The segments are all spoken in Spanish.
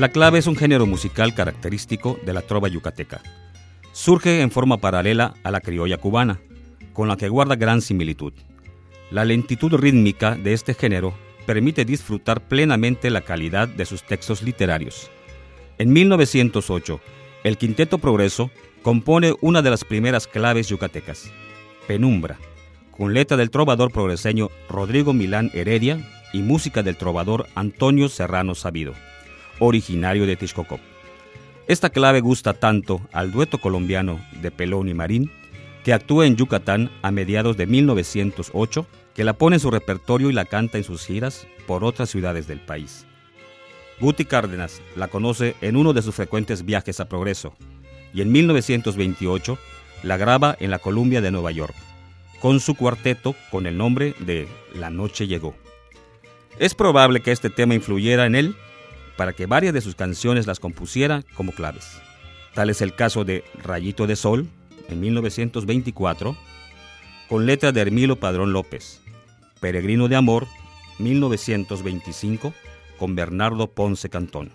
La clave es un género musical característico de la trova yucateca. Surge en forma paralela a la criolla cubana, con la que guarda gran similitud. La lentitud rítmica de este género permite disfrutar plenamente la calidad de sus textos literarios. En 1908, el Quinteto Progreso compone una de las primeras claves yucatecas, Penumbra, con letra del trovador progreseño Rodrigo Milán Heredia y música del trovador Antonio Serrano Sabido, originario de Texcoco. Esta clave gusta tanto al dueto colombiano de Pelón y Marín, que actúa en Yucatán a mediados de 1908, que la pone en su repertorio y la canta en sus giras por otras ciudades del país. Guti Cárdenas la conoce en uno de sus frecuentes viajes a Progreso y en 1928 la graba en la Columbia de Nueva York, con su cuarteto con el nombre de La Noche Llegó. Es probable que este tema influyera en él para que varias de sus canciones las compusiera como claves. Tal es el caso de Rayito de Sol, en 1924, con letra de Hermilo Padrón López, Peregrino de Amor, 1925, con Bernardo Ponce Cantón.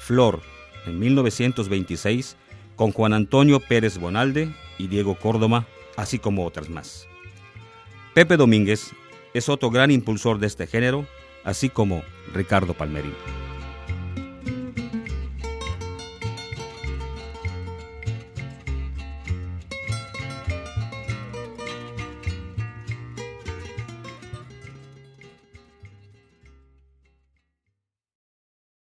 Flor, en 1926, con Juan Antonio Pérez Bonalde y Diego Córdoba, así como otras más. Pepe Domínguez es otro gran impulsor de este género, así como Ricardo Palmerín.